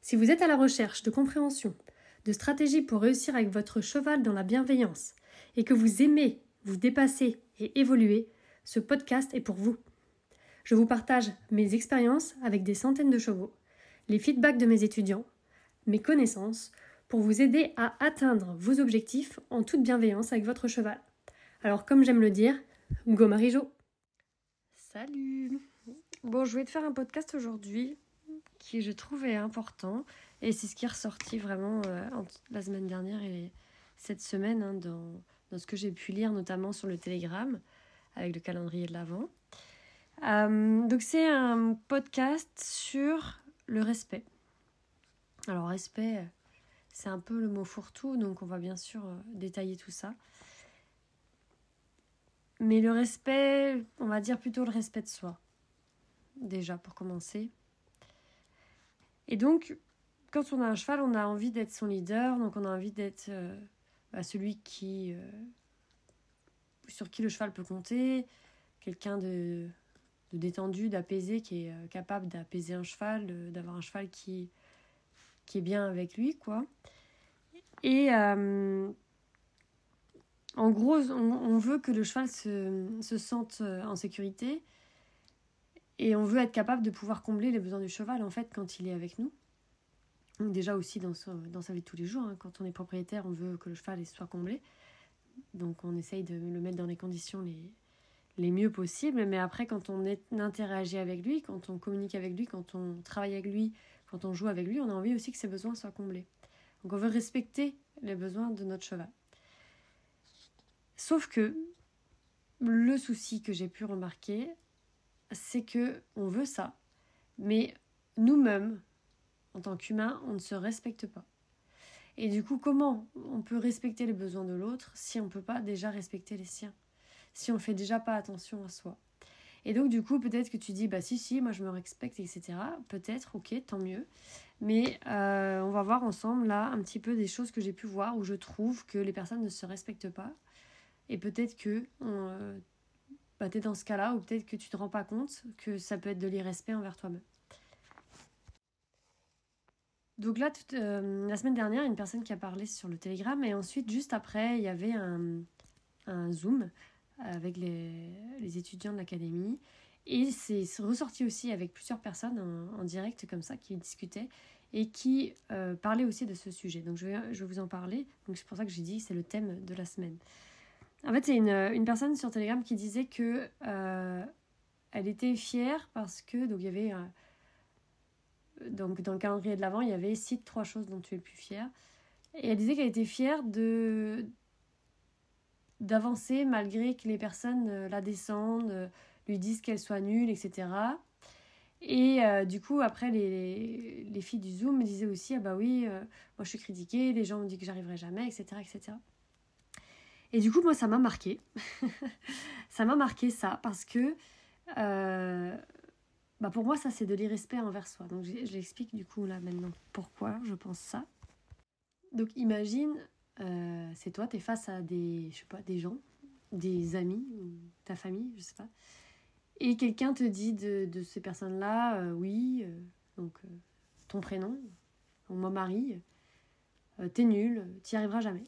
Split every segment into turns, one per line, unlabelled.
Si vous êtes à la recherche de compréhension, de stratégies pour réussir avec votre cheval dans la bienveillance et que vous aimez vous dépasser et évoluer, ce podcast est pour vous. Je vous partage mes expériences avec des centaines de chevaux, les feedbacks de mes étudiants, mes connaissances, pour vous aider à atteindre vos objectifs en toute bienveillance avec votre cheval. Alors comme j'aime le dire, go Marie-Jo Salut Bon, je vais te faire un podcast aujourd'hui qui je trouvais important et c'est ce qui est ressorti vraiment euh, la semaine dernière et cette semaine hein, dans, dans, ce que j'ai pu lire notamment sur le Telegram avec le calendrier de l'Avent. Euh, donc c'est un podcast sur le respect. Alors respect, c'est un peu le mot fourre-tout, donc on va bien sûr euh, détailler tout ça. Mais le respect, on va dire plutôt le respect de soi, déjà pour commencer. Et donc, quand on a un cheval, on a envie d'être son leader, donc on a envie d'être euh, bah, celui qui, euh, sur qui le cheval peut compter, quelqu'un de, détendu, d'apaisé, qui est capable d'apaiser un cheval, d'avoir un cheval qui, qui est bien avec lui, quoi. Et euh, en gros, on, veut que le cheval se, se, sente euh, en sécurité et on veut être capable de pouvoir combler les besoins du cheval, en fait, quand il est avec nous. Déjà aussi dans, dans sa vie de tous les jours, hein, quand on est propriétaire, on veut que le cheval soit comblé. Donc on essaye de le mettre dans les conditions les, les mieux possibles. Mais après, quand on est, interagit avec lui, quand on communique avec lui, quand on travaille avec lui, quand on joue avec lui, on a envie aussi que ses besoins soient comblés. Donc on veut respecter les besoins de notre cheval. Sauf que le souci que j'ai pu remarquer, c'est que on veut ça, mais nous-mêmes, en tant qu'humains, on ne se respecte pas. Et du coup, comment on peut respecter les besoins de l'autre si on ne peut pas déjà respecter les siens? Si on fait déjà pas attention à soi et donc, du coup, peut-être que tu dis, bah si, si, moi je me respecte, etc. Peut-être, ok, tant mieux. Mais euh, on va voir ensemble là un petit peu des choses que j'ai pu voir où je trouve que les personnes ne se respectent pas. Et peut-être que euh, bah, tu dans ce cas-là, ou peut-être que tu te rends pas compte que ça peut être de l'irrespect envers toi-même. Donc là, euh, la semaine dernière, une personne qui a parlé sur le Telegram, et ensuite, juste après, il y avait un, Zoom avec les, étudiants de l'académie. Et c'est ressorti aussi avec plusieurs personnes en, direct comme ça qui discutaient et qui euh, parlaient aussi de ce sujet. Donc je vais, je vous en parler. Donc c'est pour ça que j'ai dit c'est le thème de la semaine. En fait, c'est une, une, personne sur Telegram qui disait que euh, elle était fière parce que donc il y avait donc dans le calendrier de l'avant il y avait cite trois choses dont tu es le plus fier. Et elle disait qu'elle était fière de d'avancer malgré que les personnes euh, la descendent, euh, lui disent qu'elle soit nulle, etc. Et euh, du coup, après, les, les, filles du Zoom disaient aussi Ah bah oui, moi je suis critiquée, les gens me disent que j'arriverai jamais, etc. etc. Et du coup, moi, ça m'a marqué. ça m'a marqué ça, parce que bah pour moi, ça, c'est de l'irrespect envers soi. Donc, je, l'explique du coup là maintenant pourquoi je pense ça. Donc, imagine, euh, c'est toi, tu es face à des, gens, des amis, ta famille, je sais pas. Et quelqu'un te dit de, ces personnes-là, euh, oui, euh, donc ton prénom, ou moi Marie, t'es nul, t'y arriveras jamais.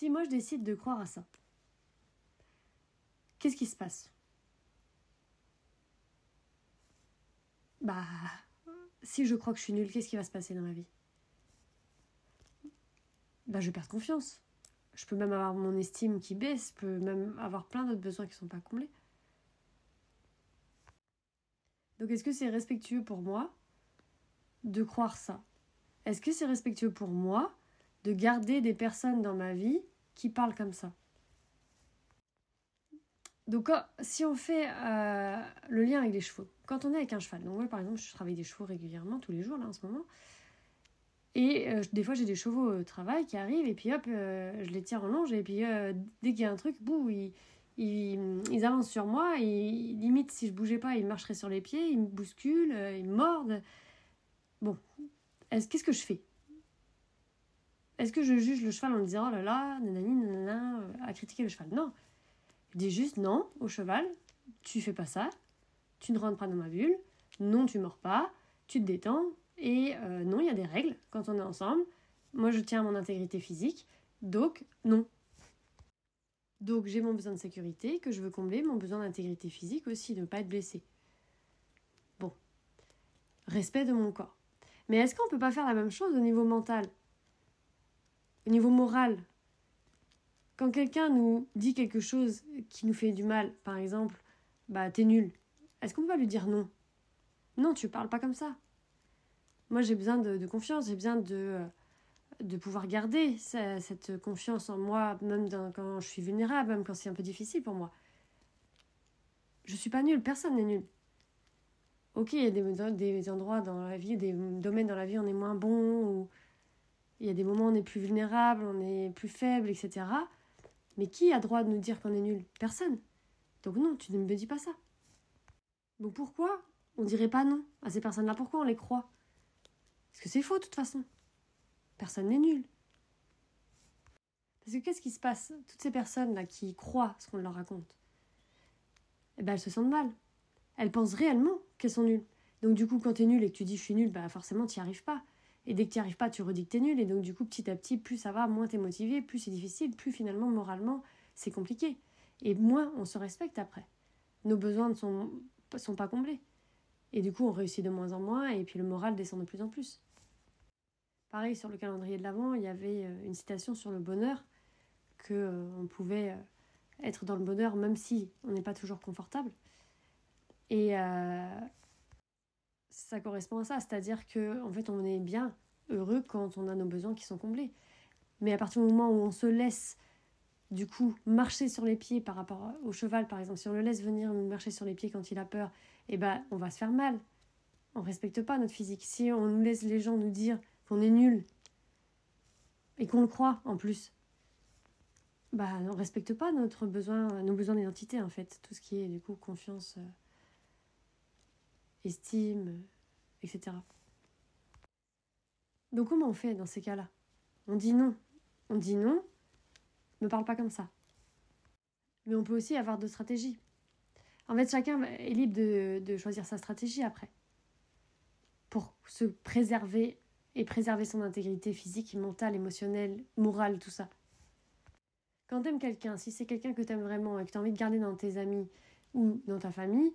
Si moi je décide de croire à ça, qu'est-ce qui se passe? Bah, si je crois que je suis nulle, qu'est-ce qui va se passer dans ma vie? Bah, je perds confiance. Je peux même avoir mon estime qui baisse, je peux même avoir plein d'autres besoins qui ne sont pas comblés. Donc est-ce que c'est respectueux pour moi de croire ça? Est-ce que c'est respectueux pour moi de garder des personnes dans ma vie qui parlent comme ça Donc, si on fait euh, le lien avec les chevaux, quand on est avec un cheval, donc moi par exemple, je travaille des chevaux régulièrement, tous les jours là en ce moment, et euh, des fois j'ai des chevaux au travail qui arrivent, et puis hop, euh, je les tire en longe, et puis dès qu'il y a un truc, bouh, ils, ils, avancent sur moi, et limite si je bougeais pas, ils marcheraient sur les pieds, ils me bousculent, ils me mordent. Bon, qu'est-ce que je fais? Est-ce que je juge le cheval en me disant oh là là, nanani, nanana, à critiquer le cheval? Non, Dis juste non au cheval, tu fais pas ça, tu ne rentres pas dans ma bulle, non, tu mords pas, tu te détends, et euh, non, il y a des règles quand on est ensemble. Moi, je tiens à mon intégrité physique, donc non. Donc j'ai mon besoin de sécurité que je veux combler, mon besoin d'intégrité physique aussi, de ne pas être blessé. Bon, respect de mon corps. Mais est-ce qu'on ne peut pas faire la même chose au niveau mental? Au niveau moral quand quelqu'un nous dit quelque chose qui nous fait du mal, par exemple, bah t'es nul, est-ce qu'on va lui dire non? Non, tu parles pas comme ça. Moi j'ai besoin de, confiance, j'ai besoin de, de pouvoir garder cette confiance en moi, même quand je suis vulnérable, même quand c'est un peu difficile pour moi. Je suis pas nul, personne n'est nul. Ok, il y a des, des endroits dans la vie, des domaines dans la vie, on est moins bon, ou il y a des moments où on est plus vulnérable, on est plus faible, etc. Mais qui a droit de nous dire qu'on est nul? Personne. Donc non, tu ne me dis pas ça. Donc pourquoi on dirait pas non à ces personnes-là? Pourquoi on les croit? Parce que c'est faux de toute façon. Personne n'est nul. Parce que qu'est-ce qui se passe? Toutes ces personnes-là qui croient ce qu'on leur raconte, eh ben elles se sentent mal. Elles pensent réellement qu'elles sont nulles. Donc du coup, quand tu es nul et que tu dis je suis nul, bah forcément tu n'y arrives pas. Et dès que tu n'y arrives pas, tu redis que tu nul. Et donc, du coup, petit à petit, plus ça va, moins tu es motivé, plus c'est difficile, plus finalement, moralement, c'est compliqué. Et moins on se respecte après. Nos besoins ne sont, sont pas comblés. Et du coup, on réussit de moins en moins, et puis le moral descend de plus en plus. Pareil, sur le calendrier de l'Avent, il y avait euh, une citation sur le bonheur, que euh, on pouvait euh, être dans le bonheur même si on n'est pas toujours confortable. Et ça correspond à ça, c'est-à-dire que en fait on est bien heureux quand on a nos besoins qui sont comblés. Mais à partir du moment où on se laisse du coup marcher sur les pieds par rapport au cheval par exemple, si on le laisse venir marcher sur les pieds quand il a peur, eh ben on va se faire mal. On respecte pas notre physique. Si on nous laisse les gens nous dire qu'on est nul et qu'on le croit en plus, bah on respecte pas notre besoin, nos besoins d'identité en fait, tout ce qui est du coup confiance. Euh, estime, etc. Donc comment on fait dans ces cas-là? On dit non. On dit non, ne parle pas comme ça. Mais on peut aussi avoir d'autres stratégies. En fait, chacun est libre de, de choisir sa stratégie après. Pour se préserver et préserver son intégrité physique, mentale, émotionnelle, morale, tout ça. Quand t'aimes quelqu'un, si c'est quelqu'un que t'aimes vraiment et que t'as envie de garder dans tes amis ou dans ta famille,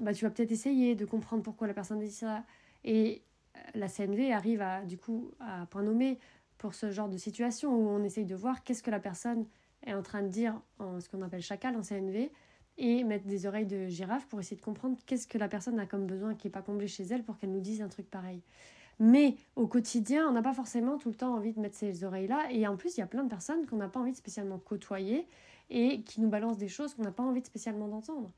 bah, tu vas peut-être essayer de comprendre pourquoi la personne dit ça. Et euh, la CNV arrive à, du coup, à point nommé pour ce genre de situation où on essaye de voir qu'est-ce que la personne est en train de dire en ce qu'on appelle chacal en CNV et mettre des oreilles de girafe pour essayer de comprendre qu'est-ce que la personne a comme besoin qui n'est pas comblé chez elle pour qu'elle nous dise un truc pareil. Mais au quotidien, on n'a pas forcément tout le temps envie de mettre ces oreilles-là. Et en plus, il y a plein de personnes qu'on n'a pas envie de spécialement côtoyer et qui nous balancent des choses qu'on n'a pas envie de spécialement d'entendre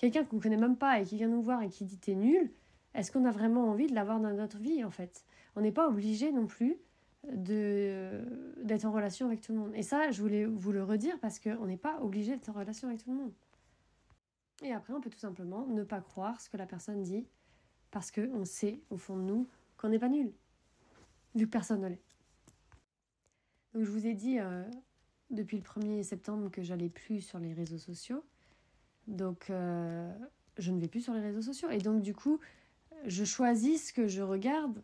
quelqu'un qu'on ne connaît même pas et qui vient nous voir et qui dit t'es nul, est-ce qu'on a vraiment envie de l'avoir dans notre vie en fait? On n'est pas obligé non plus de d'être en relation avec tout le monde. Et ça, je voulais vous le redire parce qu'on n'est pas obligé d'être en relation avec tout le monde. Et après, on peut tout simplement ne pas croire ce que la personne dit parce qu'on sait au fond de nous qu'on n'est pas nul, vu que personne ne l'est. Donc je vous ai dit euh, depuis le 1er septembre que j'allais plus sur les réseaux sociaux. Donc, euh, je ne vais plus sur les réseaux sociaux. Et donc, du coup, je choisis ce que je regarde.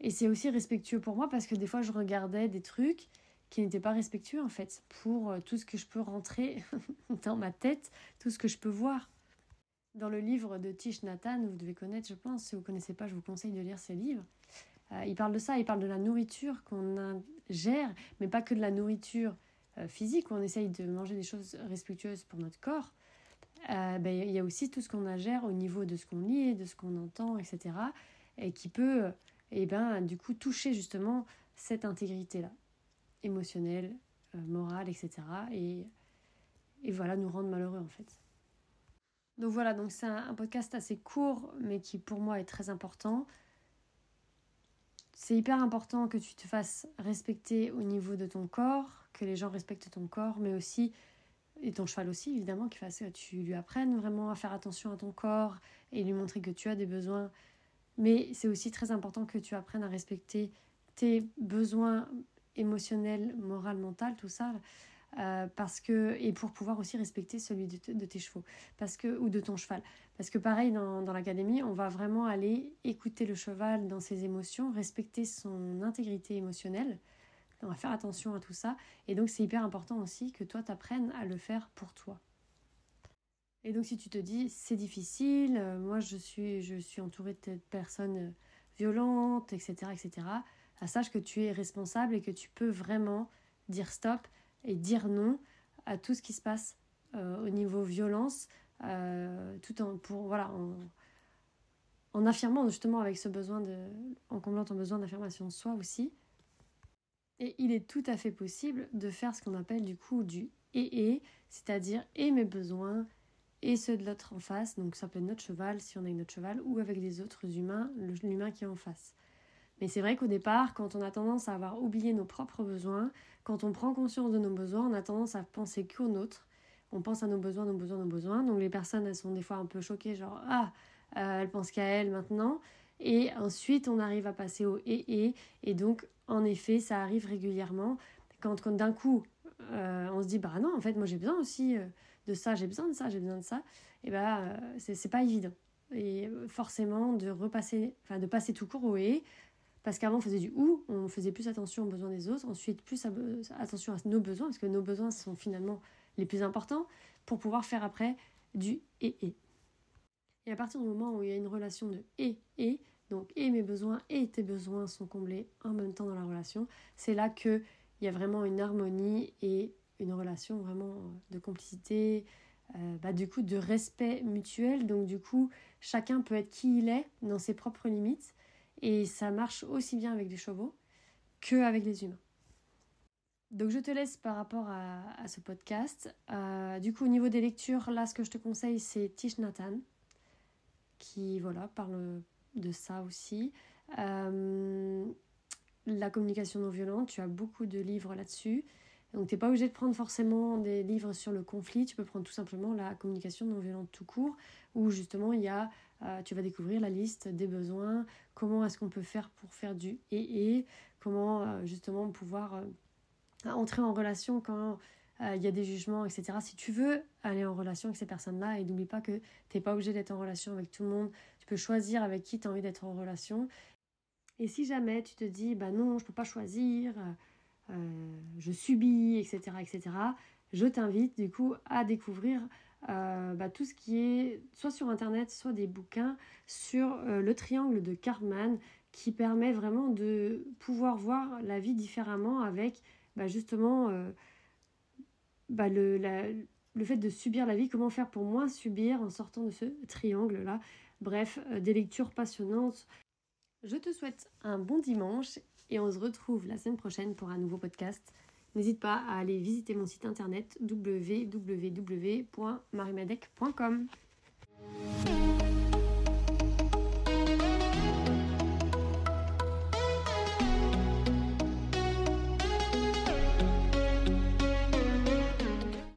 Et c'est aussi respectueux pour moi parce que des fois, je regardais des trucs qui n'étaient pas respectueux, en fait, pour euh, tout ce que je peux rentrer dans ma tête, tout ce que je peux voir. Dans le livre de Tish Nathan, vous devez connaître, je pense, si vous ne connaissez pas, je vous conseille de lire ces livres. Euh, il parle de ça, il parle de la nourriture qu'on ingère, mais pas que de la nourriture physique, où on essaye de manger des choses respectueuses pour notre corps, euh, ben, il y a aussi tout ce qu'on ingère au niveau de ce qu'on lit, de ce qu'on entend, etc. Et qui peut, et eh ben, du coup, toucher justement cette intégrité-là, émotionnelle, euh, morale, etc. Et, et voilà, nous rendre malheureux en fait. Donc voilà, donc c'est un, podcast assez court, mais qui pour moi est très important. C'est hyper important que tu te fasses respecter au niveau de ton corps, que les gens respectent ton corps, mais aussi, et ton cheval aussi évidemment, qu'il fasse, tu lui apprennes vraiment à faire attention à ton corps et lui montrer que tu as des besoins. Mais c'est aussi très important que tu apprennes à respecter tes besoins émotionnels, moraux, mentaux, tout ça. Euh, parce que et pour pouvoir aussi respecter celui de, tes chevaux parce que ou de ton cheval parce que pareil dans, dans l'académie on va vraiment aller écouter le cheval dans ses émotions respecter son intégrité émotionnelle on va faire attention à tout ça et donc c'est hyper important aussi que toi t'apprennes à le faire pour toi et donc si tu te dis c'est difficile euh, moi je suis je suis entourée de personnes euh, violentes etc etc à sache que tu es responsable et que tu peux vraiment dire stop et dire non à tout ce qui se passe euh, au niveau violence, tout en, pour, voilà, en, en, affirmant justement avec ce besoin de, en comblant ton besoin d'affirmation de soi aussi. Et il est tout à fait possible de faire ce qu'on appelle du coup du et et, c'est-à-dire et mes besoins et ceux de l'autre en face, donc ça peut être notre cheval si on a une autre cheval, ou avec des autres humains, l'humain qui est en face. Mais c'est vrai qu'au départ, quand on a tendance à avoir oublié nos propres besoins, quand on prend conscience de nos besoins, on a tendance à penser qu'aux nôtres. On pense à nos besoins, nos besoins, nos besoins. Donc les personnes, elles sont des fois un peu choquées, genre Ah, euh, elle pense qu'à elle maintenant. Et ensuite, on arrive à passer au et et. Et donc, en effet, ça arrive régulièrement. Quand, quand d'un coup, euh, on se dit Bah non, en fait, moi j'ai besoin aussi euh, de ça, j'ai besoin de ça, j'ai besoin de ça. Et bah, c'est pas évident. Et forcément, de repasser, enfin, de passer tout court au et parce qu'avant, on faisait du ou, on faisait plus attention aux besoins des autres, ensuite plus attention à nos besoins, parce que nos besoins sont finalement les plus importants, pour pouvoir faire après du et et. Et à partir du moment où il y a une relation de et et, donc et mes besoins et tes besoins sont comblés en même temps dans la relation, c'est là qu'il y a vraiment une harmonie et une relation vraiment de complicité, euh, bah, du coup de respect mutuel. Donc du coup, chacun peut être qui il est dans ses propres limites et ça marche aussi bien avec les chevaux qu'avec les humains. Donc je te laisse par rapport à, ce podcast. Euh, du coup au niveau des lectures, là ce que je te conseille c'est Tish Nathan, qui voilà, parle de ça aussi. Euh, la communication non violente, tu as beaucoup de livres là-dessus. Donc tu n'es pas obligé de prendre forcément des livres sur le conflit, tu peux prendre tout simplement la communication non violente tout court, où justement il y a, euh, tu vas découvrir la liste des besoins, comment est-ce qu'on peut faire pour faire du et et, comment euh, justement pouvoir entrer en relation quand il y a des jugements, etc. Si tu veux aller en relation avec ces personnes-là, et n'oublie pas que tu n'es pas obligé d'être en relation avec tout le monde, tu peux choisir avec qui tu as envie d'être en relation. Et si jamais tu te dis, bah non, je peux pas choisir, euh, je subis, etc., etc., je t'invite du coup à découvrir euh, bah, tout ce qui est soit sur internet, soit des bouquins sur euh, le triangle de Cartman qui permet vraiment de pouvoir voir la vie différemment avec bah, justement bah, le, le fait de subir la vie, comment faire pour moins subir en sortant de ce triangle-là. Bref, des lectures passionnantes. Je te souhaite un bon dimanche et on se retrouve la semaine prochaine pour un nouveau podcast. N'hésite pas à aller visiter mon site internet www.marimadec.com.